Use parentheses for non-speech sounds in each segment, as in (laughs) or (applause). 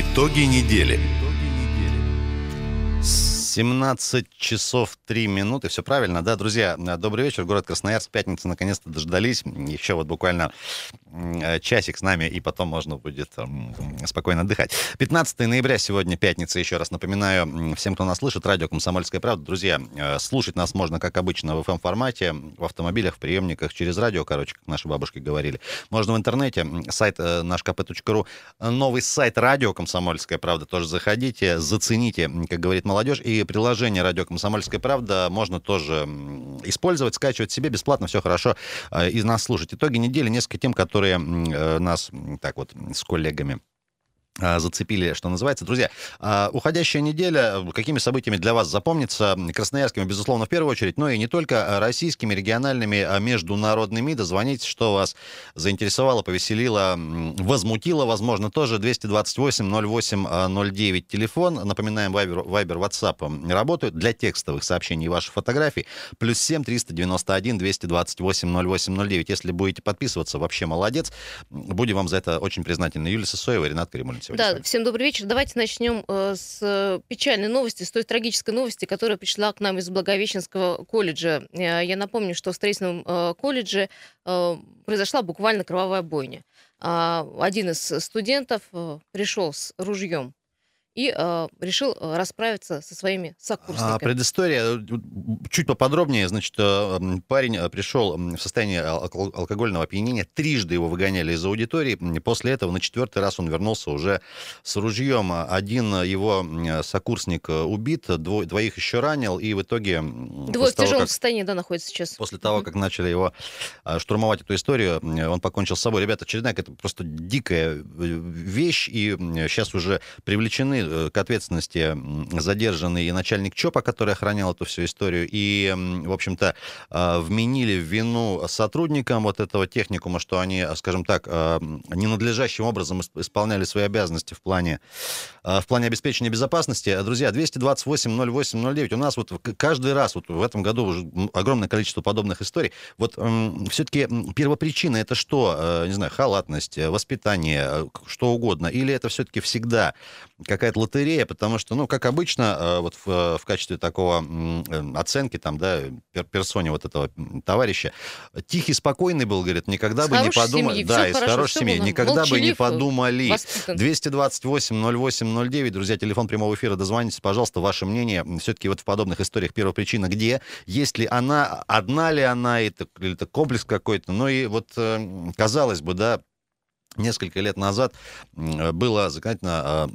Итоги недели. 17 часов 3 минуты. Все правильно, да, друзья? Добрый вечер. Город Красноярск. Пятница наконец-то дождались. Еще вот буквально э, часик с нами, и потом можно будет спокойно отдыхать. 15 ноября сегодня пятница. Еще раз напоминаю всем, кто нас слышит, радио «Комсомольская правда». Друзья, э, слушать нас можно, как обычно, в FM-формате, в автомобилях, в приемниках, через радио, короче, как наши бабушки говорили. Можно в интернете, сайт э, наш kp.ru, новый сайт радио «Комсомольская правда». Тоже заходите, зацените, как говорит молодежь, и приложение «Радио Комсомольская правда» можно тоже использовать, скачивать себе бесплатно, все хорошо, э, и нас слушать. Итоги недели, несколько тем, которые э, нас так вот с коллегами зацепили, что называется. Друзья, а, уходящая неделя, какими событиями для вас запомнится? Красноярскими, безусловно, в первую очередь, но и не только российскими, региональными, а международными. Дозвоните, что вас заинтересовало, повеселило, возмутило, возможно, тоже. 228-08-09 телефон. Напоминаем, Viber, Viber, WhatsApp работают для текстовых сообщений и ваших фотографий. Плюс 7 391 228 08 09. Если будете подписываться, вообще молодец. Будем вам за это очень признательны. Юлия Сосоева, Ренат Сегодня. Да, всем добрый вечер. Давайте начнем э, с печальной новости, с той трагической новости, которая пришла к нам из Благовещенского колледжа. Э, я напомню, что в строительном э, колледже произошла буквально кровавая бойня. А, один из студентов пришел с ружьем и э, решил э, расправиться со своими сокурсниками. А, предыстория э, чуть поподробнее. Значит, э, парень пришел в состоянии ал- алкогольного опьянения. Трижды его выгоняли из аудитории. После этого на четвертый раз он вернулся уже с ружьем. Один его сокурсник убит, дво- двоих еще ранил. И в итоге... Двое в тяжелом того, как, состоянии, да, находится сейчас. После того, как начали его штурмовать эту историю, он покончил с собой. Ребята, очередная это просто дикая вещь. И сейчас уже привлечены Э, к ответственности задержанный и начальник ЧОПа, который охранял эту всю историю, и, в общем-то, а, вменили в вину сотрудникам вот этого техникума, что они, скажем так, ненадлежащим образом исполняли свои обязанности в плане, в плане обеспечения безопасности. Друзья, 228-08-09, у нас вот каждый раз, вот в этом году уже огромное количество подобных историй, вот все-таки первопричина это что? Не знаю, халатность, воспитание, что угодно, или это все-таки всегда какая-то лотерея, потому что, ну, как обычно, э, вот в, в качестве такого э, оценки, там, да, персоне вот этого товарища, тихий, спокойный был, говорит, никогда с бы не подумали... Да, из хорошей семьи. Никогда бы не подумали. 228-08-09, друзья, телефон прямого эфира, дозвонитесь, пожалуйста, ваше мнение. Все-таки вот в подобных историях первопричина где? Есть ли она, одна ли она, это, или это комплекс какой-то? Ну и вот, э, казалось бы, да, несколько лет назад было законодательно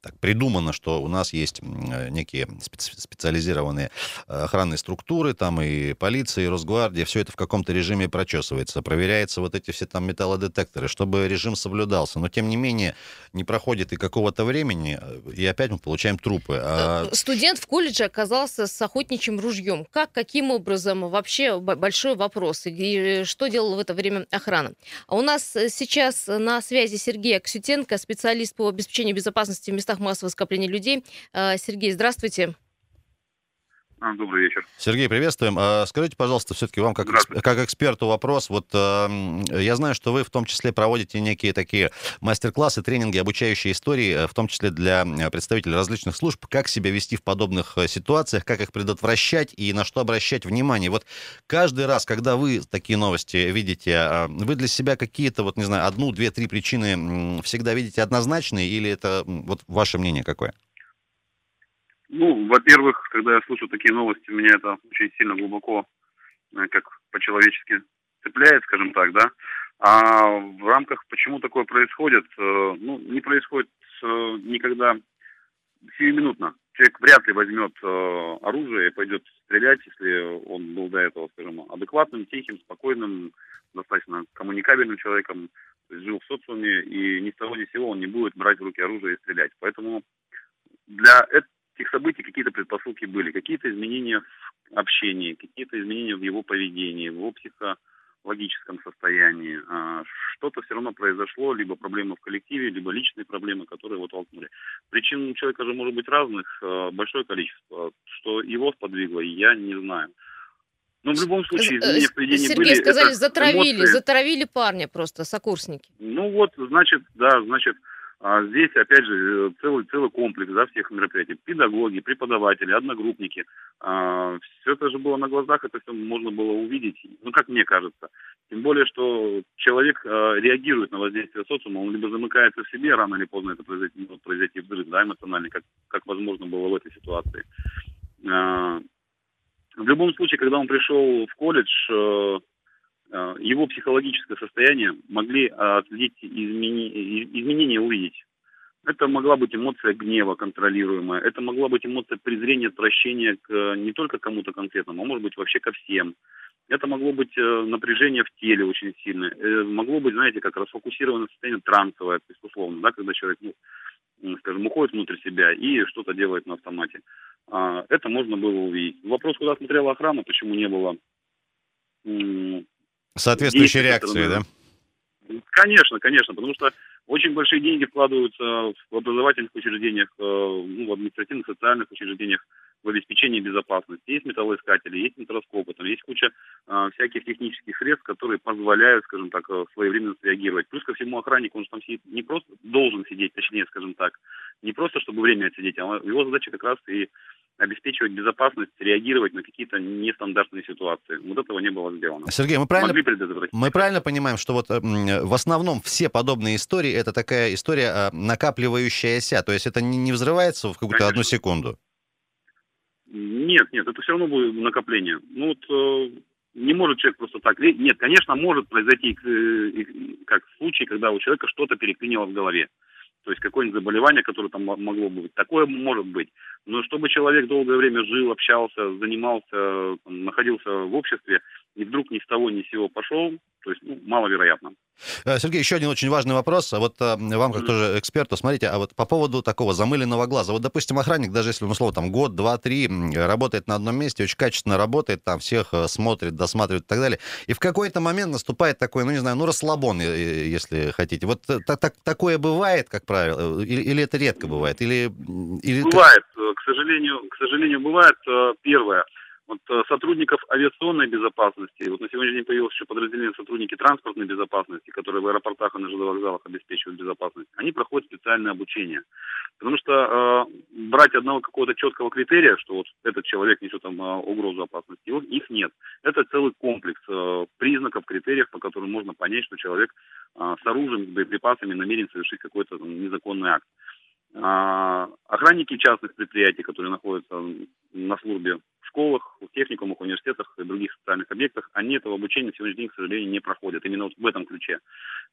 так придумано, что у нас есть э, некие специализированные э, охранные структуры, там и полиция, и Росгвардия, все это в каком-то режиме прочесывается, проверяется вот эти все там металлодетекторы, чтобы режим соблюдался. Но, тем не менее, не проходит и какого-то времени, и опять мы получаем трупы. А... Студент в колледже оказался с охотничьим ружьем. Как, каким образом? Вообще большой вопрос. И что делала в это время охрана? А у нас сейчас на связи Сергей Аксютенко, специалист по обеспечению безопасности в местах массового скопления людей. А, Сергей, здравствуйте. А, добрый вечер. Сергей, приветствуем. А, скажите, пожалуйста, все-таки вам как, как эксперту вопрос. Вот я знаю, что вы в том числе проводите некие такие мастер-классы, тренинги, обучающие истории, э, в том числе для э, представителей различных служб, как себя вести в подобных э, ситуациях, как их предотвращать и на что обращать внимание. Вот каждый раз, когда вы такие новости видите, вы для себя какие-то, вот не знаю, одну, две, три причины всегда видите однозначные или это вот ваше мнение какое? Ну, во-первых, когда я слышу такие новости, меня это очень сильно глубоко, э, как по-человечески цепляет, скажем так, да. А в рамках, почему такое происходит, э, ну, не происходит э, никогда сиюминутно. Человек вряд ли возьмет оружие и пойдет стрелять, если он был до этого, скажем, адекватным, тихим, спокойным, достаточно коммуникабельным человеком, жил в социуме, и ни с того ни с сего он не будет брать в руки оружие и стрелять. Поэтому для этих событий какие-то предпосылки были, какие-то изменения в общении, какие-то изменения в его поведении, в его психологическом состоянии. А, что-то все равно произошло, либо проблемы в коллективе, либо личные проблемы, которые его толкнули. Причин у человека же может быть разных, а, большое количество. Что его сподвигло, я не знаю. Но в любом случае изменения в поведении Сергей, были. сказали, затравили, эмоции. затравили парня просто, сокурсники. Ну вот, значит, да, значит, А здесь, опять же, целый, целый комплекс да, всех мероприятий. Педагоги, преподаватели, одногруппники. А, все это же было на глазах, это все можно было увидеть. Ну, как мне кажется. Тем более, что человек а, реагирует на воздействие социума, он либо замыкается в себе, рано или поздно это произойти, может произойти взрыв, да, эмоциональный, как, как возможно было в этой ситуации. В любом случае, когда он пришел в колледж, э, э, его психологическое состояние могли отследить измени... изменения увидеть. Это могла быть эмоция гнева контролируемая, это могла быть эмоция презрения, отвращения к не только кому-то конкретному, а может быть вообще ко всем. Это могло быть э, напряжение в теле очень сильное. Могло быть, знаете, как расфокусированное состояние трансовое, то есть условно, да, когда человек, ну, скажем, уходит внутрь себя и что-то делает на автомате. А, это можно было увидеть. Вопрос, куда смотрела охрана, почему не было... Соответствующей реакции, да? Конечно, конечно, потому что очень большие деньги вкладываются в образовательных учреждениях, э, ну, в административных, социальных учреждениях, в обеспечении безопасности. Есть металлоискатели, есть микроскопы, там есть куча э, всяких технических средств, которые позволяют, скажем так, э, своевременно среагировать. Плюс ко всему охранник, он же там сидит, не просто должен сидеть, точнее, скажем так, не просто чтобы время отсидеть, а его задача как раз и обеспечивать безопасность, реагировать на какие-то нестандартные ситуации. Вот этого не было сделано. Сергей, мы правильно, мы правильно понимаем, что вот в основном все подобные истории это такая история а, накапливающаяся, то есть это не взрывается в какую-то одну секунду? Нет, нет, это все равно будет накопление. Ну вот э, не может человек просто так. Нет, конечно, может произойти э, как случай, когда у человека что-то переклинило в голове. То есть какое-нибудь заболевание, которое там могло бы быть. Такое может быть. Но чтобы человек долгое время жил, общался, занимался, находился в обществе, и вдруг ни с того ни с сего пошел, то есть ну, маловероятно. Э, Сергей, еще один очень важный вопрос. А вот э, вам, как тоже эксперту, смотрите, а вот по поводу такого замыленного глаза. Вот, допустим, охранник, даже если, ну, условно, там год, два, три работает на одном месте, очень качественно работает, там всех э, смотрит, досматривает и так далее. И в какой-то момент наступает такой, ну, не знаю, ну, расслабон, если хотите. Вот так, так, такое бывает, как правило, или, или это редко бывает? Или, или... Бывает, к сожалению, к сожалению, бывает. Первое – вот э, сотрудников авиационной безопасности, вот на сегодняшний день появилось еще подразделение сотрудники транспортной безопасности, которые в аэропортах и на жилых вокзалах обеспечивают безопасность, они проходят специальное обучение. Потому что э, брать одного какого-то четкого критерия, что вот этот человек несет там э, угрозу опасности, их нет. Это целый комплекс э, признаков, критериев, по которым можно понять, что человек э, с оружием, с боеприпасами намерен совершить какой-то незаконный акт. А, охранники частных предприятий, которые находятся на службе в школах, в техникумах, университетах и других социальных объектах, они этого обучения на сегодняшний день, к сожалению, не проходят. Именно вот в этом ключе.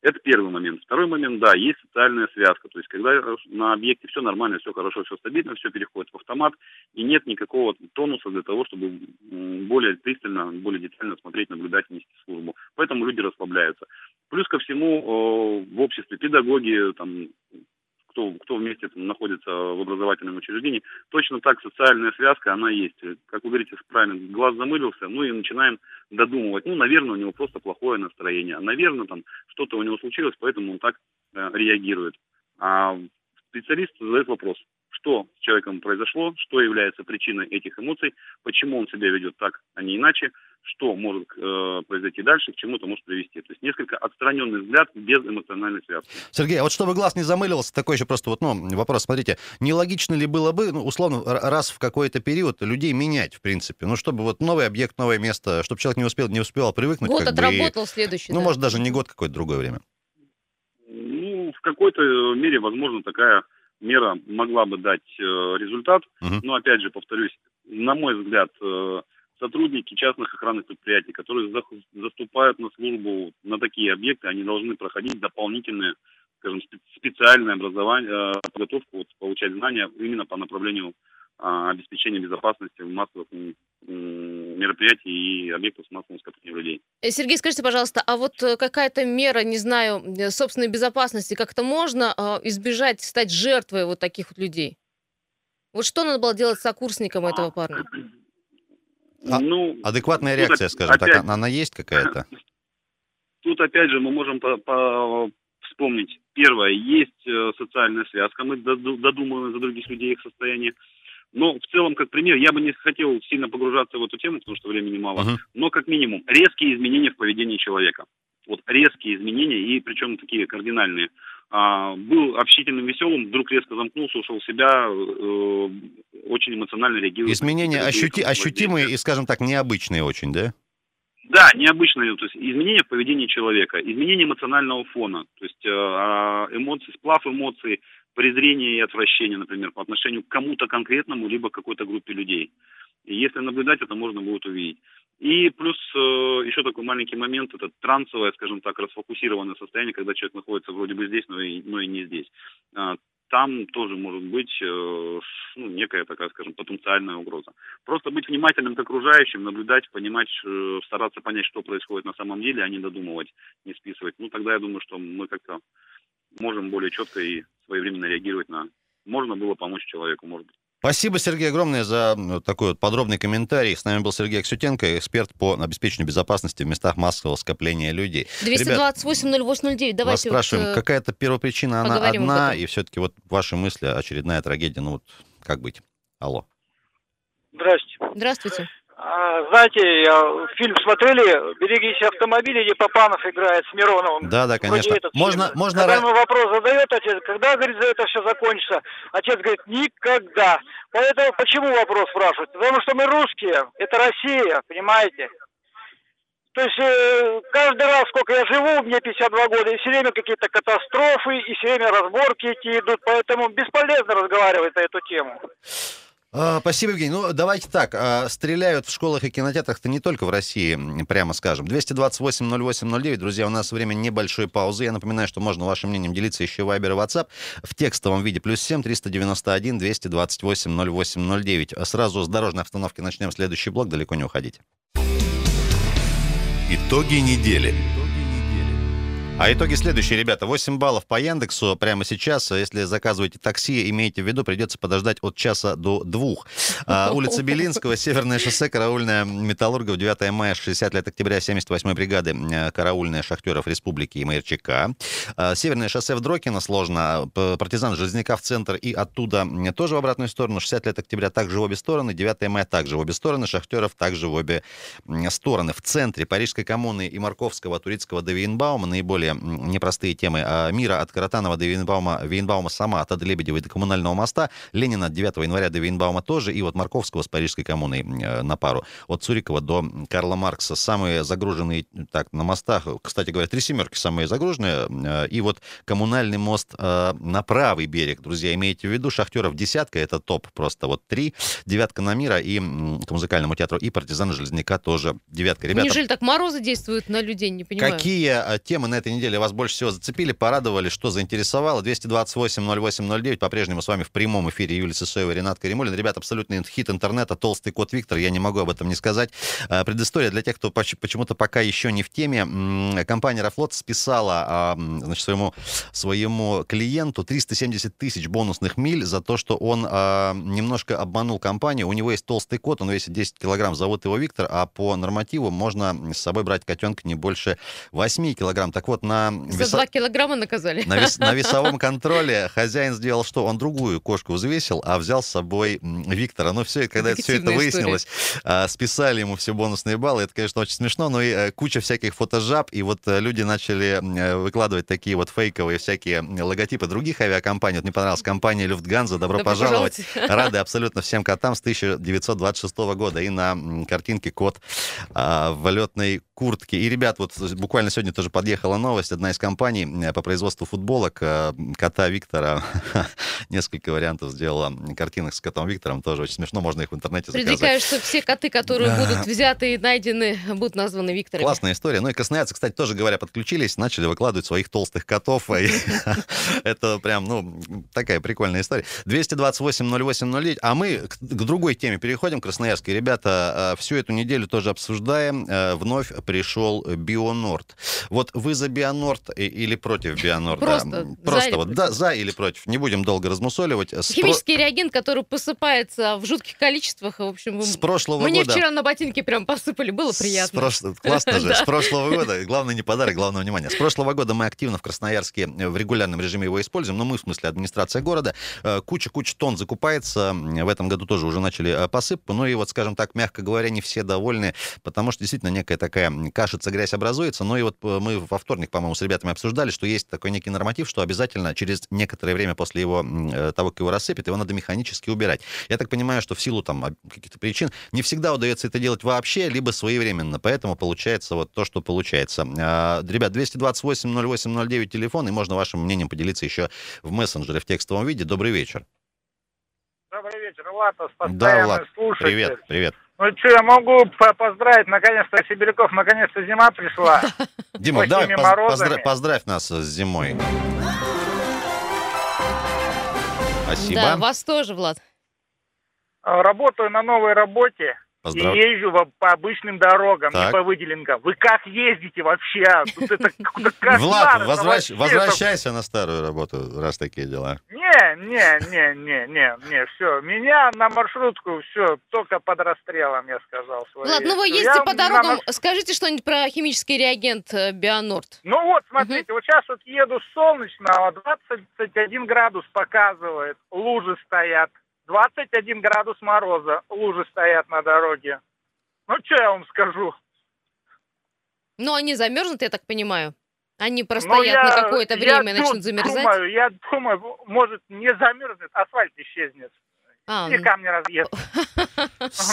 Это первый момент. Второй момент, да, есть социальная связка. То есть, когда на объекте все нормально, все хорошо, все стабильно, все переходит в автомат, и нет никакого тонуса для того, чтобы более пристально, более детально смотреть, наблюдать, нести службу. Поэтому люди расслабляются. Плюс ко всему, в обществе педагоги, там, кто, кто вместе там, находится в образовательном учреждении, точно так социальная связка, она есть. Как вы говорите, правильно, глаз замылился, ну и начинаем додумывать. Ну, наверное, у него просто плохое настроение. Наверное, там что-то у него случилось, поэтому он так э, реагирует. А специалист задает вопрос, что с человеком произошло, что является причиной этих эмоций, почему он себя ведет так, а не иначе, что может э, произойти дальше, к чему это может привести. То есть несколько отстраненный взгляд без эмоциональной связки. Сергей, а вот чтобы глаз не замылился, такой еще просто вот, ну, вопрос, смотрите, нелогично ли было бы, ну, условно, раз в какой-то период людей менять, в принципе, ну, чтобы вот новый объект, новое место, чтобы человек не успел, не успел привыкнуть. Год отработал, бы, и, следующий. Ну, да. может, даже не год, какое-то другое время. Ну, в какой-то мере, возможно, такая мера могла бы дать э, результат. Угу. Но, опять же, повторюсь, на мой взгляд, э, сотрудники частных охранных предприятий, которые за, заступают на службу на такие объекты, они должны проходить дополнительные, скажем, специальное образование, э, подготовку, вот, получать знания именно по направлению э, обеспечения безопасности в массовых мероприятий и объектов с массовым скоплением людей. Э, Сергей, скажите, пожалуйста, а вот э, какая-то мера, не знаю, собственной безопасности, как-то можно избежать, стать жертвой вот таких вот людей? Вот что надо было делать с сокурсником этого парня? (clears throat) А, ну, адекватная реакция, скажем опять, так, она есть какая-то? (laughs) Тут опять же мы можем по, по вспомнить. Первое, есть э, социальная связка, мы додумываем за других людей их состояние. Но в целом, как пример, я бы не хотел сильно погружаться в эту тему, потому что времени мало. Uh-huh. Но как минимум резкие изменения в поведении человека. Вот резкие изменения, и причем такие кардинальные. А, был общительным, веселым, вдруг резко замкнулся, ушел в себя, э, очень эмоционально реагирует. Изменения ощути, ощутимые и, скажем так, необычные очень, да? Да, необычные, то есть изменения в поведении человека, изменение эмоционального фона, то есть э, а, эмоции, сплав эмоций, презрение и отвращение, например, по отношению к кому-то конкретному, либо к какой-то группе людей. И если наблюдать, это можно будет увидеть. И плюс э, еще такой маленький момент, это трансовое, скажем так, расфокусированное состояние, когда человек находится вроде бы здесь, но и, но и не здесь. А, там тоже может быть э, ну, некая такая, скажем, потенциальная угроза. Просто быть внимательным к окружающим, наблюдать, понимать, э, стараться понять, что происходит на самом деле, а не додумывать, не списывать. Ну, тогда я думаю, что мы как-то можем более четко и своевременно реагировать на... Можно было помочь человеку, может быть. Спасибо, Сергей, огромное за такой вот подробный комментарий. С нами был Сергей Аксютенко, эксперт по обеспечению безопасности в местах массового скопления людей. 228-0809, давайте Вас спрашиваем, вот, э, какая-то первопричина, она одна, и все-таки вот ваши мысли, очередная трагедия, ну вот как быть? Алло. Здрасте. Здравствуйте. А, знаете, фильм смотрели «Берегись автомобиля», где Папанов играет с Мироновым. Да, да, конечно. Этот Можно, фильм. можно... Когда ему вопрос задает отец, когда, говорит, за это все закончится? Отец говорит, никогда. Поэтому почему вопрос спрашивают? Потому что мы русские, это Россия, понимаете? То есть э, каждый раз, сколько я живу, мне 52 года, и все время какие-то катастрофы, и все время разборки эти идут, поэтому бесполезно разговаривать на эту тему. А, Спасибо, Евгений. Ну, давайте так. а, Стреляют в школах и кинотеатрах-то не только в России, прямо скажем. 228-08-09. Друзья, у нас время небольшой паузы. Я напоминаю, что можно вашим мнением делиться еще в Viber и WhatsApp в текстовом виде. Плюс 7 391 228 0809. А Сразу с дорожной обстановки начнем следующий блок. Далеко не уходите. Итоги недели. А итоги следующие, ребята. 8 баллов по Яндексу прямо сейчас. Если заказываете такси, имейте в виду, придется подождать от часа до двух. А, (laughs) улица Белинского, Северное шоссе, караульная Металлургов, 9 мая, 60 лет октября, 78-й бригады, э, караульная Шахтеров Республики и МРЧК. А, Северное шоссе в Дрокино, сложно. Партизан Железняка в центр и оттуда тоже в обратную сторону. 60 лет октября также в обе стороны, 9 мая также в обе стороны, Шахтеров также в обе стороны. В центре Парижской коммуны и Марковского, Турицкого до Вейнбаума наиболее м, непростые темы а, мира от Каратанова до Вейнбаума, Вейнбаума сама, от Ады Лебедевой до Коммунального моста, Ленина от 9 января до Вейнбаума тоже, и вот Марковского с Парижской коммуной э, на пару. От Цурикова до Карла Маркса. Самые загруженные, так, на мостах, кстати говоря, три семерки самые загруженные, э, и вот Коммунальный мост э, на правый берег, друзья, имейте в виду, Шахтеров десятка, это топ просто вот три, девятка на мира и к музыкальному театру, и партизан Железняка тоже девятка. Ребята, Неужели так морозы действуют на людей, не понимаю. Какие темы на этой неделе вас больше всего зацепили, порадовали, что заинтересовало? 228-08-09, по-прежнему с вами в прямом эфире Юлия Сысоева, Ренат Каримулин. Ребята, абсолютный хит интернета, толстый кот Виктор, я не могу об этом не сказать. А, Предыстория для тех, кто поч- почему-то пока еще не в теме. Компания «Аэрофлот» списала а, значит, своему, своему клиенту 370 тысяч бонусных миль за то, что он а, немножко обманул компанию. У него есть толстый кот, он весит 10 килограмм, зовут его Виктор, а по нормативу можно с собой брать котенка не больше 8 килограмм. Так вот, на, За веса- два килограмма наказали. на, вес- на (laughs) весовом контроле хозяин сделал что? Он другую кошку взвесил, а взял с собой Виктора. Ну все, когда это, все это выяснилось, а, списали ему все бонусные баллы. Это, конечно, очень смешно, но и э, куча всяких фотожаб, и вот э, люди начали э, выкладывать такие вот фейковые всякие логотипы других авиакомпаний. Вот мне понравилась компания Люфтганза. Добро, Добро пожаловать. пожаловать. (laughs) Рады абсолютно всем котам с 1926 года. И на картинке кот а, в летной куртке. И, ребят, вот буквально сегодня тоже подъехала новость. Одна из компаний э, по производству футболок э, кота Виктора (laughs) несколько вариантов сделала картинок с котом Виктором. Тоже очень смешно, можно их в интернете заказать. Предрекаю, что все коты, которые будут взяты и найдены, будут названы Виктором. Классная история. Ну и красноярцы, кстати, тоже говоря, подключились, начали выкладывать своих толстых котов. (laughs) (laughs) Это прям, ну, такая прикольная история. 228-08-09. А мы к другой теме переходим, красноярской. Ребята, э, всю эту неделю тоже обсуждаем. Вновь пришел Бионорд. Вот вы за Бионорд или против Бионорда? Просто за Просто или вот да, за или против. Не будем долго размусоливать. Химический реагент, который посыпается в жутких количествах. В общем, с прошлого мне года... вчера на ботинки прям посыпали, было приятно. прош- Классно же. С (laughs) прошлого года. Главное не подарок, главное внимание. С прошлого года мы активно в Красноярске э, в регулярном режиме его используем. Но мы, в смысле, администрация города. Э, Куча-куча тонн закупается. В этом году тоже уже начали э, посыпку. Ну и вот, скажем так, мягко говоря, не все довольны, потому что действительно некая такая кашица, грязь образуется. Ну и вот мы во вторник по-моему, с ребятами обсуждали, что есть такой некий норматив, что обязательно через некоторое время после его, э, того, как его рассыпят, его надо механически убирать. Я так понимаю, что в силу там об- каких-то причин не всегда удается это делать вообще, либо своевременно. Поэтому получается вот то, что получается. А, Ребят, 228-08-09 телефон, и можно вашим мнением поделиться еще в мессенджере в текстовом виде. Добрый вечер. Добрый вечер, Влад, Да, Влад, слушатель. Привет, привет. Ну что, я могу по- поздравить, наконец-то, Сибиряков, наконец-то зима пришла. (laughs) Дима, давай поз- поздра- поздравь нас с зимой. Спасибо. Да, вас тоже, Влад. Работаю на новой работе Поздрав- и езжу по обычным дорогам, Так. не по выделенкам. Вы как ездите вообще? Тут это (laughs) кошмар, Влад, это возвращ- вообще, возвращайся на старую работу, раз такие дела. Не, не, не, не, не, не, все. Меня на маршрутку, все, только под расстрелом, я сказал. свою Влад, ну вы ездите Я по дорогам, марш- скажите что-нибудь про химический реагент э, Бионорд. Ну вот, смотрите, вот сейчас вот еду солнечно, а 21 градус показывает, лужи стоят. 21 градус мороза, лужи стоят на дороге. Ну, что я вам скажу? Ну, они замерзнут, я так понимаю. Они Ну, простоят я- на какое-то я время и ду- начнут замерзать. Думаю, я думаю, может, не замерзнет, асфальт исчезнет. А, И камни разъест. (laughs)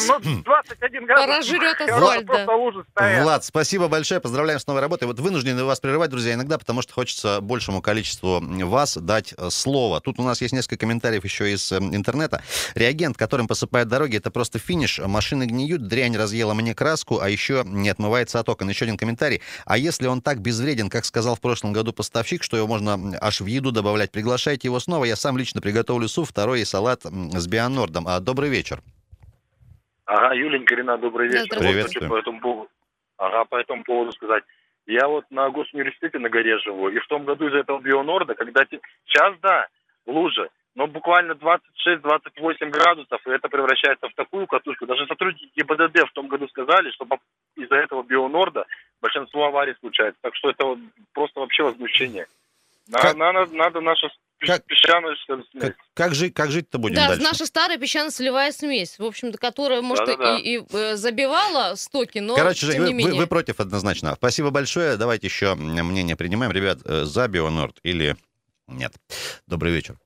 Ну, 21 градус. Разжрет асфальт, да. Просто лужи стоят. Влад, спасибо большое, поздравляем с новой работой. Вот вынуждены вас прерывать, друзья, иногда, потому что хочется большему количеству вас дать э, слово. Тут у нас есть несколько комментариев еще из э, интернета. Реагент, которым посыпают дороги, это просто финиш. Машины гниют, дрянь разъела мне краску, а еще не отмывается от окон. Еще один комментарий. А если он так безвреден, как сказал в прошлом году поставщик, что его можно аж в еду добавлять, приглашайте его снова. Я сам лично приготовлю суп, второй и салат с бионордом. А, добрый вечер. Ага, Юленька, Ренат, добрый вечер. Вот хочу по этому поводу, ага, по этому поводу сказать. Я вот на госуниверситете на горе живу, и в том году из-за этого бионорда, когда сейчас, да, лужа, но буквально 26-28 градусов, и это превращается в такую катушку. Даже сотрудники ГИБДД в том году сказали, что из-за этого бионорда большинство аварий случается. Так что это вот просто вообще возмущение. На- Как- Надо, надо нашу Как- песчаную смесь. Как, как, жить, как жить-то будем да, дальше? наша старая песчано-солевая смесь, в общем-то, которая, может, и, и, э, забивала стоки, но Короче, тем вы, не вы- менее. вы против однозначно. Спасибо большое. Давайте еще мнение принимаем. Ребят, э, за Бионорд или нет? Добрый вечер.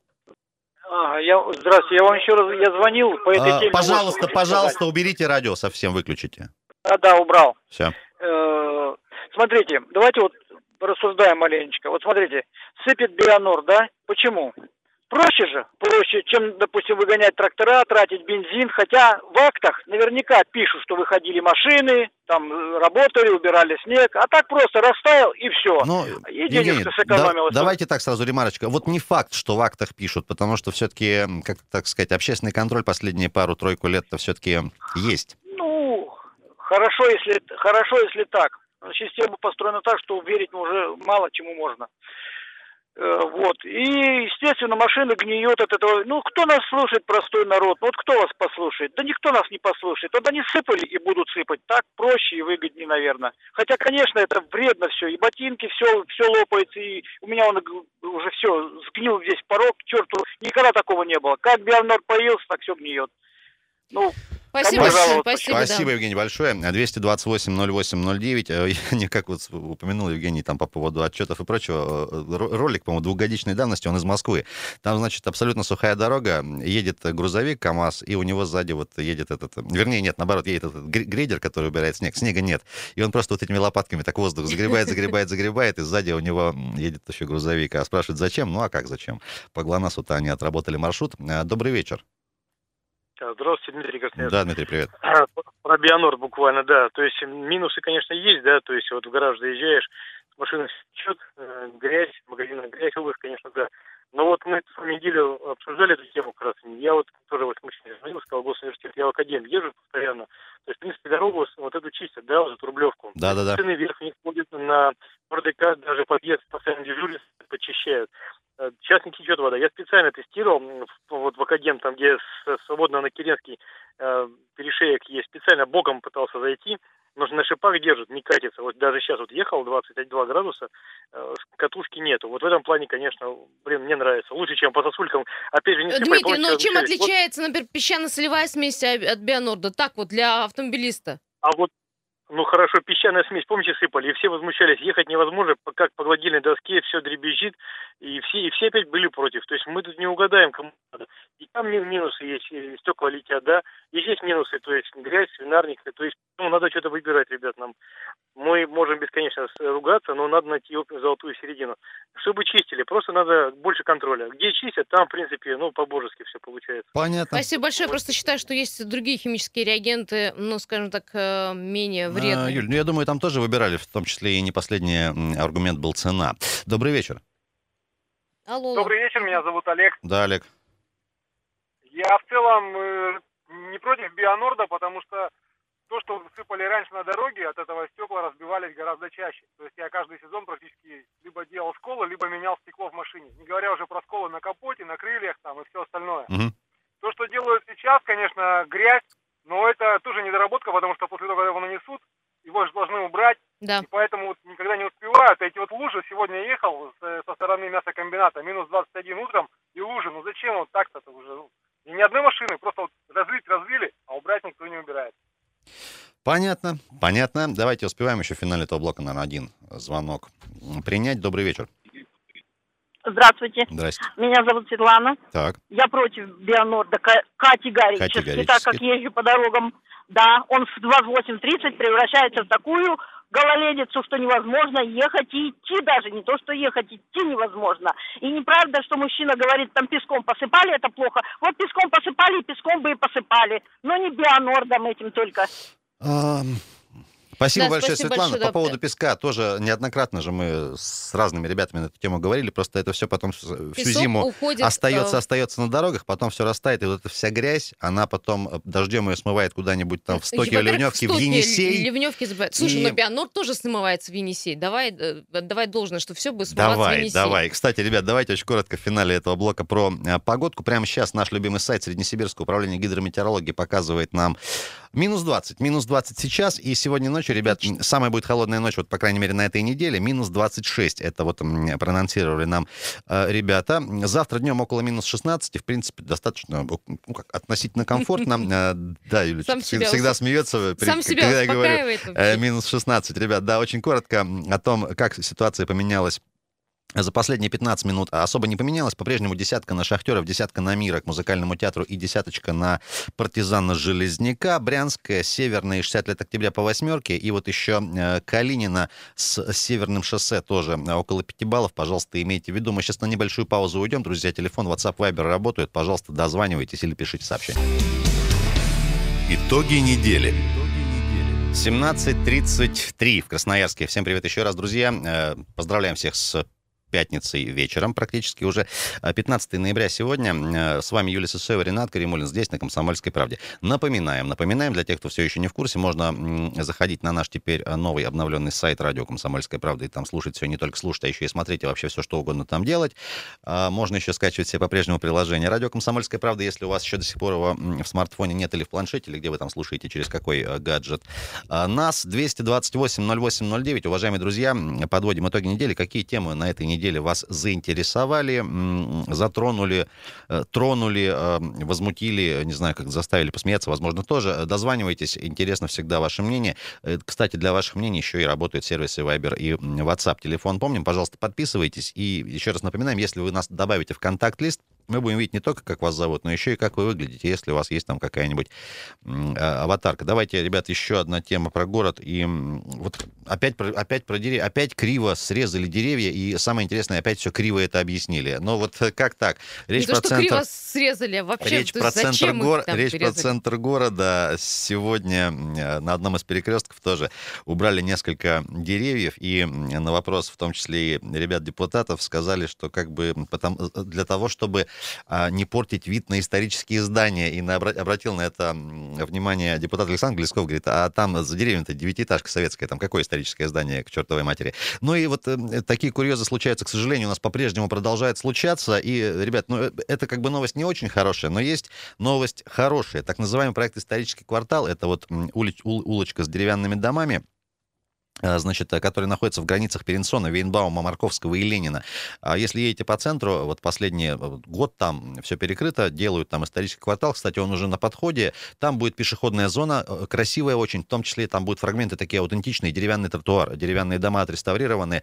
А, я, здравствуйте, я вам еще раз, я звонил по этой А, теме. пожалуйста, пожалуйста, уберите радио, совсем выключите. Да, да, убрал. Все. Э, смотрите, давайте вот рассуждаем маленечко. Вот смотрите, сыпет Бионор, да? Почему? Проще же, проще, чем, допустим, выгонять трактора, тратить бензин. Хотя в актах наверняка пишут, что выходили машины, там э, работали, убирали снег. А так просто растаял и все. Ну, И денег сэкономилось. да- давайте так сразу ремарочка. Вот не факт, что в актах пишут, потому что все-таки, как так сказать, общественный контроль последние пару-тройку лет-то все-таки есть. Ну, хорошо, если хорошо, если так. Система построена так, что верить уже мало чему можно. Э, Вот. И, естественно, машина гниет от этого. Ну, кто нас слушает, простой народ? Ну, вот кто вас послушает? Да никто нас не послушает. Вот они сыпали и будут сыпать. Так проще и выгоднее, наверное. Хотя, конечно, это вредно все. И ботинки, все, все лопается. И у меня он уже все, сгнил весь порог. К черту, никогда такого не было. Как Бионор появился, так все гниет. Ну, Спасибо, Кому жаловаться? спасибо, да. Спасибо, Евгений, большое. 228-08-09. Э, (laughs) Я не как вот упомянул Евгений там по поводу отчетов и прочего. э, ро- Ролик, по-моему, двухгодичной давности, он из Москвы. Там, значит, абсолютно сухая дорога, едет грузовик КАМАЗ, и у него сзади вот едет этот... Вернее, нет, наоборот, едет этот гр- грейдер, который убирает снег. Снега нет. И он просто вот этими лопатками так воздух загребает, загребает, загребает, и сзади у него едет еще грузовик. А спрашивают, зачем? Ну, а как зачем? По ГЛОНАССу-то они отработали маршрут. Э, Добрый вечер. Здравствуйте, Дмитрий Красноярск. Да, Дмитрий, привет. (clears throat) Про Бионор буквально, да. То есть минусы, конечно, есть, да. То есть вот в гараж заезжаешь, машина течет, э, грязь, в магазинах грязь, обувь, конечно, да. Но вот мы с вами неделю обсуждали эту тему как раз. Я вот тоже вот мужчине звонил, сказал, госуниверситет, я в академии езжу постоянно. То есть, в принципе, дорогу вот эту чистят, да, вот эту Рублевку. Да-да-да. Цены вверх не ходят на РДК, даже подъезд постоянно дежурят, почищают. Э, Сейчас не течет вода. Я специально тестировал вот в Академ, там, где с- свободно на Керенский э, перешеек есть, специально боком пытался зайти, но на шипах держит, не катится. Вот даже сейчас вот ехал 22 градуса, э, катушки нету. Вот в этом плане, конечно, блин, мне нравится. Лучше, чем по сосулькам. Опять же, не Э, Дмитрий, ну помните, чем обещали. Вот, отличается, например, песчано-солевая смесь от Бионорда? Так вот, для автомобилиста. а вот ну хорошо, песчаная смесь, помните, сыпали, и все возмущались, ехать невозможно, как по гладильной доске, все дребезжит, и все, и все опять были против. То есть мы тут не угадаем, кому надо. И там минусы есть, и стекла летят, да, и здесь минусы, то есть грязь, свинарник, то есть ну, надо что-то выбирать, ребят, нам. Мы можем бесконечно ругаться, но надо найти золотую середину. Чтобы чистили, просто надо больше контроля. Где чистят, там, в принципе, ну, по-божески все получается. Понятно. Спасибо большое. Просто считаю, что есть другие химические реагенты, ну, скажем так, э, менее вредные. А, Юль, ну я думаю, там тоже выбирали, в том числе и не последний аргумент был цена. Добрый вечер. Алло. Добрый вечер, меня зовут Олег. Да, Олег. Я в целом э, не против Бионорда, потому что то, что сыпали раньше на дороге, от этого стекла разбивались гораздо чаще. То есть я каждый сезон практически либо делал сколы, либо менял стекло в машине. Не говоря уже про сколы на капоте, на крыльях там и все остальное. Мгм. То, что делают сейчас, конечно, грязь, но это тоже недоработка, потому что после того, когда его нанесут, его же должны убрать, Да. и поэтому вот никогда не успевают. Эти вот лужи, сегодня ехал с- со стороны мясокомбината, минус 21 утром, и лужи, ну зачем вот так-то уже? И ни одной машины, просто вот разлить разлили, а убрать никто не убирает. Понятно, понятно. Давайте успеваем еще в финале этого блока, наверное, один звонок принять. Добрый вечер. Здравствуйте. Здрасте. Меня зовут Светлана. Так, Я против Бионорда ка- категорически, Категорически. так как езжу по дорогам. Да, он в 28.30 превращается в такую гололедицу, что невозможно ехать и идти даже. Не то, что ехать, идти невозможно. И неправда, что мужчина говорит, там песком посыпали, это плохо. Вот песком посыпали, и песком бы и посыпали. Но не Бионордом этим только. Ам, Спасибо Да, большое, спасибо Светлана. большое, По поводу песка тоже неоднократно же мы с разными ребятами на эту тему говорили. Просто это все потом всю Песок зиму уходит, остается, э, остается на дорогах, потом все растает, и вот эта вся грязь, она потом э, дождем ее смывает куда-нибудь там в стоке Ливневки, в Енисей. Ливневки забывают. Слушай, И- но Бионор тоже смывается в Енисей. Давай, э, давай должное, что все будет смываться в Давай, Енисей. давай. Кстати, ребят, давайте очень коротко в финале этого блока про э, погодку. Прямо сейчас наш любимый сайт Среднесибирского управления гидрометеорологии показывает нам минус 20. Минус 20 сейчас, и сегодня ночью, ребят, самая будет холодная ночь, вот, по крайней мере, на этой неделе, минус 26. Это вот проанонсировали нам э, ребята. Завтра днем около минус 16, в принципе, достаточно, ну, как, относительно комфортно. (laughs) Э, Да, себя всегда смеется, когда я говорю, Э. Минус 16, ребят. Да, очень коротко о том, как ситуация поменялась за последние 15 минут особо не поменялось. По-прежнему десятка на Шахтеров, десятка на Мира к музыкальному театру и десяточка на партизана Железняка. Брянская, Северная, 60 лет октября по восьмерке. И вот еще э, Калинина с Северным шоссе тоже э, около 5 баллов. Пожалуйста, имейте в виду. Мы сейчас на небольшую паузу уйдем. Друзья, телефон WhatsApp Viber работает. Пожалуйста, дозванивайтесь или пишите сообщение. Итоги недели. 17.33 в Красноярске. Всем привет еще раз, друзья. Э, Поздравляем всех с пятницей вечером практически уже. Э, 15 ноября сегодня. С вами Юлия Сысоева, Ренат Каримулин здесь, на «Комсомольской правде». Напоминаем, напоминаем, для тех, кто все еще не в курсе, можно заходить на наш теперь э, новый обновленный сайт радио «Комсомольская правда» и там слушать все, не только слушать, а еще и смотреть, и вообще все, что угодно там делать. А, Можно еще скачивать себе по-прежнему приложение «Радио Комсомольская правда», если у вас еще до сих пор его в смартфоне нет или в планшете, или где вы там слушаете, через какой гаджет. А, Нас 228-08-09. Уважаемые друзья, подводим итоги недели. Какие темы на этой неделе вас заинтересовали, затронули, э, тронули, э, возмутили, не знаю, как заставили посмеяться, возможно, тоже. Дозванивайтесь, интересно всегда ваше мнение. Э, Кстати, для ваших мнений еще и работают сервисы Viber и WhatsApp. Телефон помним, пожалуйста, подписывайтесь. И еще раз напоминаем, если вы нас добавите в контакт-лист, мы будем видеть не только, как вас зовут, но еще и как вы выглядите, если у вас есть там какая-нибудь а, аватарка. Давайте, ребят, еще одна тема про город. И вот опять про, опять про деревья, опять криво срезали деревья, и самое интересное, опять все криво это объяснили. Но вот э, как так? Речь Не то, про что центр... криво срезали, а вообще Речь то про центр, гор... Речь про перерезали? центр города. Сегодня на одном из перекрестков тоже убрали несколько деревьев. И на вопрос, в том числе и ребят-депутатов, сказали, что как бы потом, э, для того, чтобы не портить вид на исторические здания. И на, обра- обратил на это внимание депутат Александр Глесков, говорит, а там за деревьями-то девятиэтажка советская, там какое историческое здание к чертовой матери. Ну и вот э, такие курьезы случаются, к сожалению, у нас по-прежнему продолжает случаться. И, э, ребят, ну э, это как бы новость не очень хорошая, но есть новость хорошая. Так называемый проект «Исторический квартал» — это вот улич- ул- улочка с деревянными домами, а, значит, э, который находится в границах Перенсона, Вейнбаума, Марковского и Ленина. А если едете по центру, вот последний э, год там все перекрыто, делают там исторический квартал, кстати, он уже на подходе, там будет пешеходная зона, э, красивая очень, в том числе там будут фрагменты такие аутентичные, деревянный тротуар, деревянные дома отреставрированы.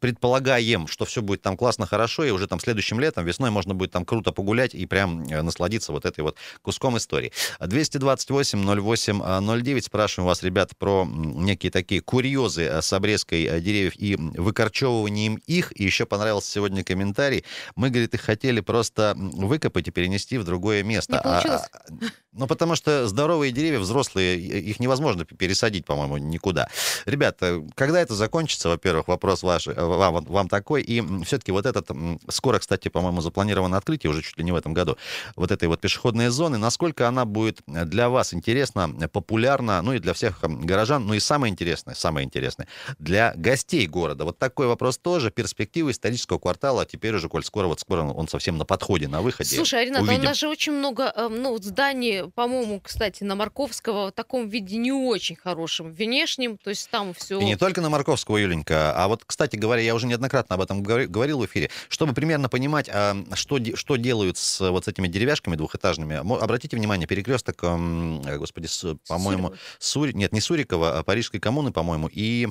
Предполагаем, что все будет там классно, хорошо, и уже там следующим летом, весной можно будет там круто погулять и прям насладиться вот этой вот куском истории. 228 08 09 спрашиваем вас, ребята, про некие такие курьезы курьезы э, с обрезкой э, деревьев и выкорчевыванием их. И еще понравился сегодня комментарий. Мы, говорит, их хотели просто выкопать и перенести в другое место. Не получилось. А, а ну, потому что здоровые деревья, взрослые, их невозможно пересадить, по-моему, никуда. Ребята, когда это закончится, во-первых, вопрос ваш, э, вам, вам такой. И все-таки вот этот, скоро, кстати, по-моему, запланировано открытие, уже чуть ли не в этом году, вот этой вот пешеходной зоны, насколько она будет для вас интересна, популярна, ну и для всех горожан, ну и самое интересное, самое интересное, для гостей города. Вот такой вопрос тоже. Перспективы исторического квартала, а теперь уже, коль скоро, вот скоро он совсем на подходе, на выходе. Слушай, Арина, у нас же очень много эм, ну, зданий, по-моему, кстати, на Марковского в таком виде не очень хорошем, внешнем, то есть там все... И не только на Марковского, Юленька, а вот, кстати говоря, я уже неоднократно об этом говорил в эфире, чтобы примерно понимать, а, что, что делают с вот с этими деревяшками двухэтажными, обратите внимание, перекресток, господи, по-моему, Сури... нет, не Сурикова, а Парижской коммуны, по-моему, по-моему, и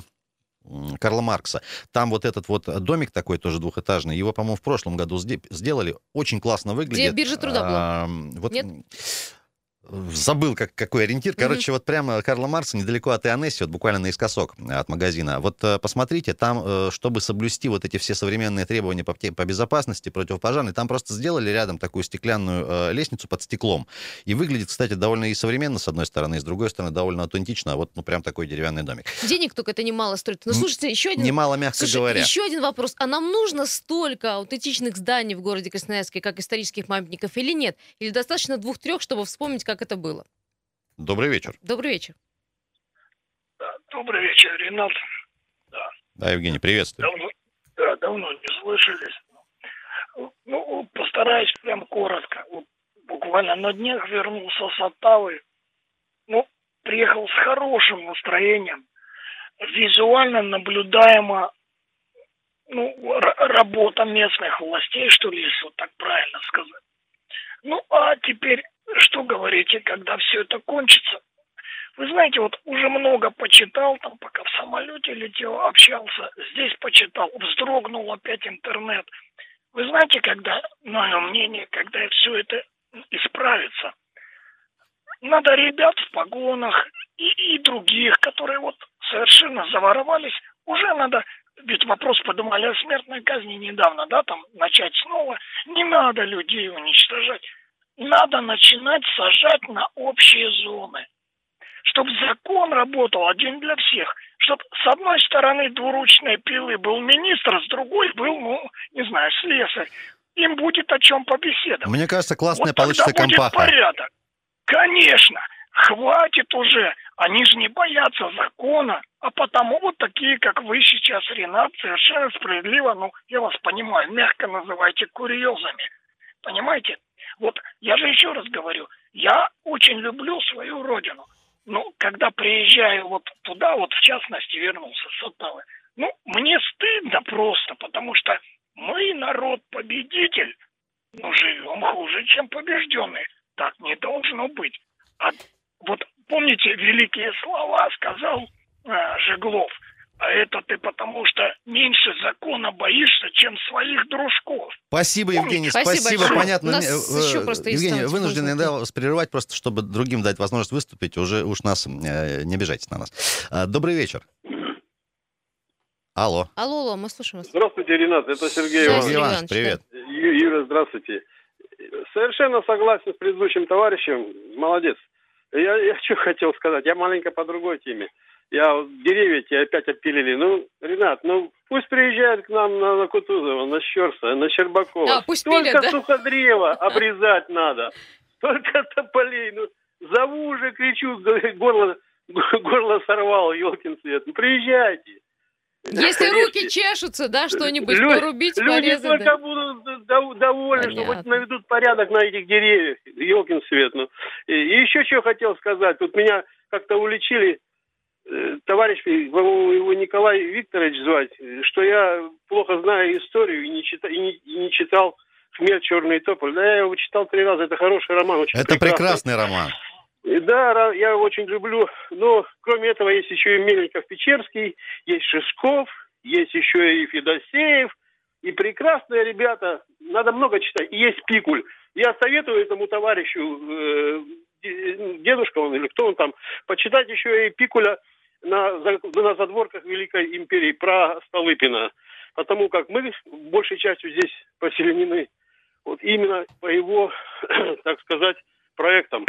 Карла Маркса. Там вот этот вот домик такой тоже двухэтажный, его, по-моему, в прошлом году сделали, очень классно выглядит. Где биржа труда была? А, вот, Нет? Забыл, как, какой ориентир. Короче, mm-hmm. вот прямо Карла Маркса, недалеко от Ионесси, вот буквально наискосок от магазина. Вот э, посмотрите, там, э, чтобы соблюсти вот эти все современные требования по, по безопасности, противопожарной, там просто сделали рядом такую стеклянную э, лестницу под стеклом. И выглядит, кстати, довольно и современно, с одной стороны, и с другой стороны, довольно аутентично. А вот, ну, прям такой деревянный домик. Денег только это немало стоит. Ну, слушайте, еще один... Немало, мягко Слушай, говоря. еще один вопрос. А нам нужно столько аутентичных зданий в городе Красноярске, как исторических памятников, или нет? Или достаточно двух-трех, чтобы вспомнить, как это было? Добрый вечер. Добрый вечер. Да, добрый вечер, Ренат. Да, да Евгений, приветствую. Давно, да, давно не слышались. Ну, постараюсь прям коротко. Вот, буквально на днях вернулся с Оттавы. Ну, приехал с хорошим настроением. Визуально наблюдаемо ну, работа местных властей, что ли, если вот так правильно сказать. Ну, а теперь что говорите, когда все это кончится? Вы знаете, вот уже много почитал, там пока в самолете летел, общался, здесь почитал, вздрогнул опять интернет. Вы знаете, когда, мое мнение, когда все это исправится, надо ребят в погонах и, и других, которые вот совершенно заворовались, уже надо, ведь вопрос подумали о смертной казни недавно, да, там начать снова, не надо людей уничтожать надо начинать сажать на общие зоны. Чтобы закон работал один для всех. Чтобы с одной стороны двуручной пилы был министр, с другой был, ну, не знаю, слесарь. Им будет о чем побеседовать. Мне кажется, классная вот получится компаха. порядок. Конечно. Хватит уже. Они же не боятся закона. А потому вот такие, как вы сейчас, Ренат, совершенно справедливо, ну, я вас понимаю, мягко называйте курьезами. Понимаете? Вот я же еще раз говорю, я очень люблю свою родину. Ну, когда приезжаю вот туда, вот в частности вернулся с Оттавы, ну, мне стыдно просто, потому что мы народ-победитель, но живем хуже, чем побежденные. Так не должно быть. А вот помните великие слова сказал а, Жеглов – а это ты потому что меньше закона боишься, чем своих дружков. Спасибо, Евгений, спасибо. спасибо понятно. Нас э, еще просто Евгений, вынуждены да, вас прерывать, просто чтобы другим дать возможность выступить. Уже уж нас, э, не обижайтесь на нас. А, добрый вечер. Алло. Алло, алло, мы слушаем вас. Здравствуйте, Ренат, это Сергей Иванович. Сергей Иванович, привет. Ю, Юра, здравствуйте. Совершенно согласен с предыдущим товарищем. Молодец. Я, я что хотел сказать, я маленько по другой теме я деревья тебе опять опилили. Ну, Ренат, ну пусть приезжают к нам на, на Кутузова, на Щерса, на Щербакова. А, пусть Только пилят, да? суходрево (laughs) обрезать надо. Только тополей. Ну, зову уже, кричу, горло, (laughs) горло сорвал, елкин свет. Ну, приезжайте. Если руки чешутся, да, что-нибудь люди, порубить, люди порезать. Люди только будут довольны, что хоть наведут порядок на этих деревьях. Елкин свет. Ну. И, и еще что хотел сказать. Вот меня как-то уличили товарищ, по-моему, его Николай Викторович звать, что я плохо знаю историю и не, чита, и не, и не читал «Хмель. Черный тополь». Да, я его читал три раза. Это хороший роман. Очень Это прекрасный роман. И Да, я очень люблю. Но кроме этого есть еще и Мельников-Печерский, есть Шишков, есть еще и Федосеев. И прекрасные ребята. Надо много читать. И есть Пикуль. Я советую этому товарищу, э, де- дедушка он или кто он там, почитать еще и Пикуля на, на задворках Великой империи про Столыпина. Потому как мы большей частью здесь поселенены вот именно по его, (clears throat) так сказать, проектам.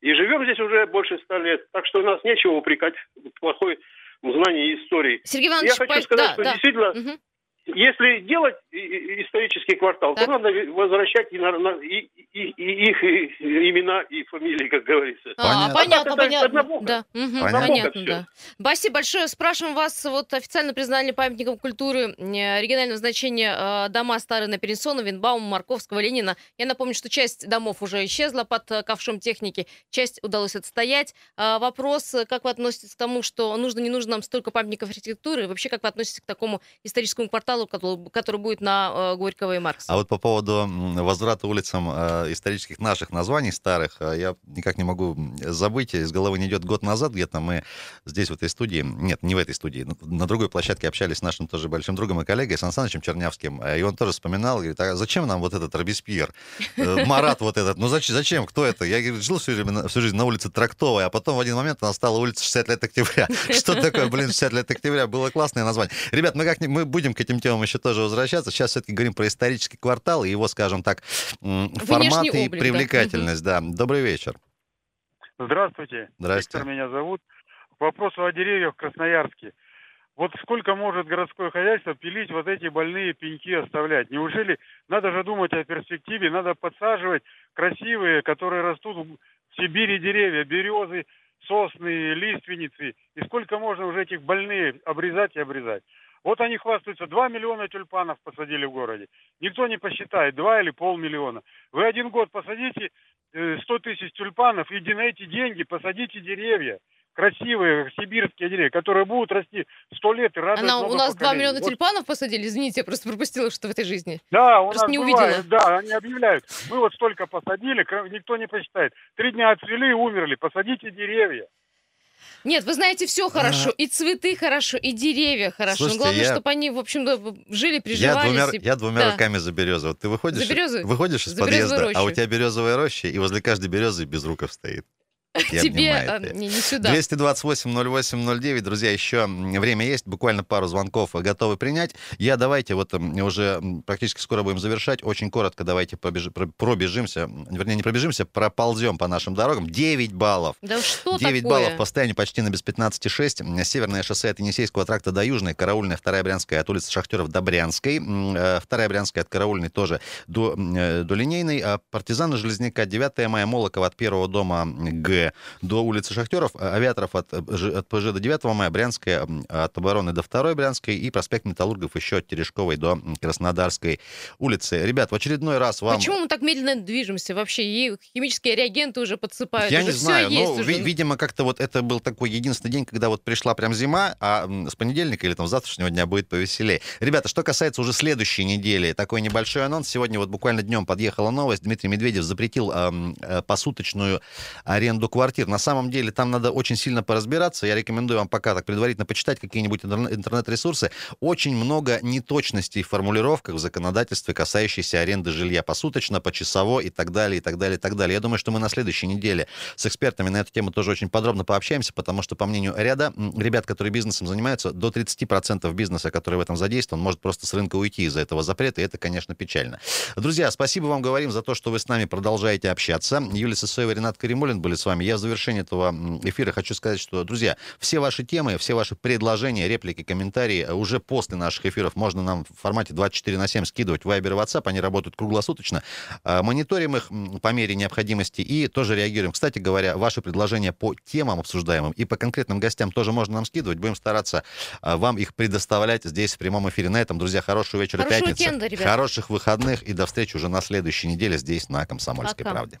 И живем здесь уже больше ста лет. Так что у нас нечего упрекать в плохой знании истории. Сергей Я Иванович, хочу пой- сказать, да, что да. действительно, Мгм. Если делать исторический квартал, Так. то надо возвращать и, и- и- и их и- имена и фамилии, как говорится. А, Понятно. понятно, А так это понятно. однобоко. Да, мгм, Понятно. понятно, да. Спасибо большое. Спрашиваем вас, вот официально признали памятником культуры э, регионального значения э, дома старые на Перенсона, Винбаума, Марковского, Ленина. Я напомню, что часть домов уже исчезла под э, ковшом техники, часть удалось отстоять. А, Вопрос, как вы относитесь к тому, что нужно, не нужно нам столько памятников архитектуры, вообще как вы относитесь к такому историческому кварталу, который, который будет на э, Горького и Маркса? А вот по поводу возврата улицам э, исторических наших названий старых, э, я никак не могу забыть, из головы не идет год назад где-то мы здесь, в этой студии, нет, не в этой студии, на- другой площадке общались с нашим тоже большим другом и коллегой Сан Санычем Чернявским, и он тоже вспоминал, говорит, а зачем нам вот этот Робеспьер, Марат вот этот, ну зачем, зачем, кто это? Я говорит, жил всю, на- всю жизнь на улице Трактовой, а потом в один момент она стала улица 60 лет октября. (laughs) Что такое, блин, 60 лет октября? Было классное название. Ребят, мы как мы будем к этим темам еще тоже возвращаться. Сейчас все-таки говорим про исторический квартал и его, скажем так, формат и облик, да. привлекательность. Да. Добрый вечер. Здравствуйте. Здрасте. Виктор меня зовут. К вопросу о деревьях в Красноярске. Вот сколько может городское хозяйство пилить вот эти больные пеньки оставлять? Неужели надо же думать о перспективе, надо подсаживать красивые, которые растут в Сибири деревья, березы, сосны, лиственницы. И сколько можно уже этих больные обрезать и обрезать? Вот они хвастаются, 2 миллиона тюльпанов посадили в городе. Никто не посчитает, 2 или полмиллиона. Вы один год посадите э, 100 тысяч тюльпанов и на эти деньги посадите деревья. Красивые сибирские деревья, которые будут расти 100 лет и радовать Она, у нас 2 поколений. миллиона Вот тюльпанов посадили, извините, я просто пропустила что в этой жизни. да, у Просто нас не бывает, увидела. да, они объявляют. Мы вот столько посадили, никто не посчитает. Три дня отцвели и умерли. Посадите деревья. Нет, вы знаете, все хорошо. И цветы хорошо, и деревья хорошо. Слушайте, Но главное, я- чтобы они, в общем-то, жили, Я приживались. двумя, и- я двумя Да. руками за березу. Вот ты выходишь, За березы? выходишь из За подъезда, а у тебя березовая роща, и возле каждой березы безруков стоит. (laughs) Тебе а, не, не сюда. 228-08-09, друзья, еще время есть, буквально пару звонков готовы принять. Я давайте, вот уже практически скоро будем завершать, очень коротко давайте побежи- про- пробежимся, вернее, не пробежимся, проползем по нашим дорогам. 9 баллов. Да что 9 такое? баллов по состоянию почти на без 15,6. М, Северное шоссе от Енисейского тракта до Южной, Караульная, Вторая Брянская от улицы Шахтеров до Брянской, э, Вторая Брянская от Караульной тоже до, э, до Линейной, а Партизаны Железняка 9 мая, Молокова от первого дома Г до улицы Шахтеров, а Авиаторов от, э, от ПЖ до 9 мая, Брянская от Обороны до Второй Брянской и проспект Металлургов еще от Терешковой до Краснодарской улицы. Ребят, в очередной раз вам... Почему мы так медленно движемся вообще? И химические реагенты уже подсыпают. Я уже не знаю, но, уже. ви- видимо, как-то вот это был такой единственный день, когда вот пришла прям зима, а с понедельника или там с завтрашнего дня будет повеселее. Ребята, что касается уже следующей недели, такой небольшой анонс. Сегодня вот буквально днем подъехала новость. Дмитрий Медведев запретил э, посуточную аренду квартир. На самом деле там надо очень сильно поразбираться. Я рекомендую вам пока так предварительно почитать какие-нибудь интерне- интернет-ресурсы. Очень много неточностей в формулировках в законодательстве, касающихся аренды жилья посуточно, почасово и так далее, и так далее, и так далее. Я думаю, что мы на следующей неделе с экспертами на эту тему тоже очень подробно пообщаемся, потому что, по мнению ряда ребят, которые бизнесом занимаются, до 30% бизнеса, который в этом задействован, может просто с рынка уйти из-за этого запрета, и это, конечно, печально. Друзья, спасибо вам говорим за то, что вы с нами продолжаете общаться. Юлия Сысоева, Ренат Каримулин были с вами. Я в завершении этого эфира хочу сказать, что, друзья, все ваши темы, все ваши предложения, реплики, комментарии уже после наших эфиров можно нам в формате 24 на 7 скидывать в Viber и WhatsApp. Они работают круглосуточно. А, Мониторим их по мере необходимости и тоже реагируем. Кстати говоря, ваши предложения по темам обсуждаемым и по конкретным гостям тоже можно нам скидывать. Будем стараться а, вам их предоставлять здесь в прямом эфире. На этом, друзья, хорошего вечера, Хорошего пятницы. уикенда. Хороших выходных и до встречи уже на следующей неделе здесь на Комсомольской Пока. правде.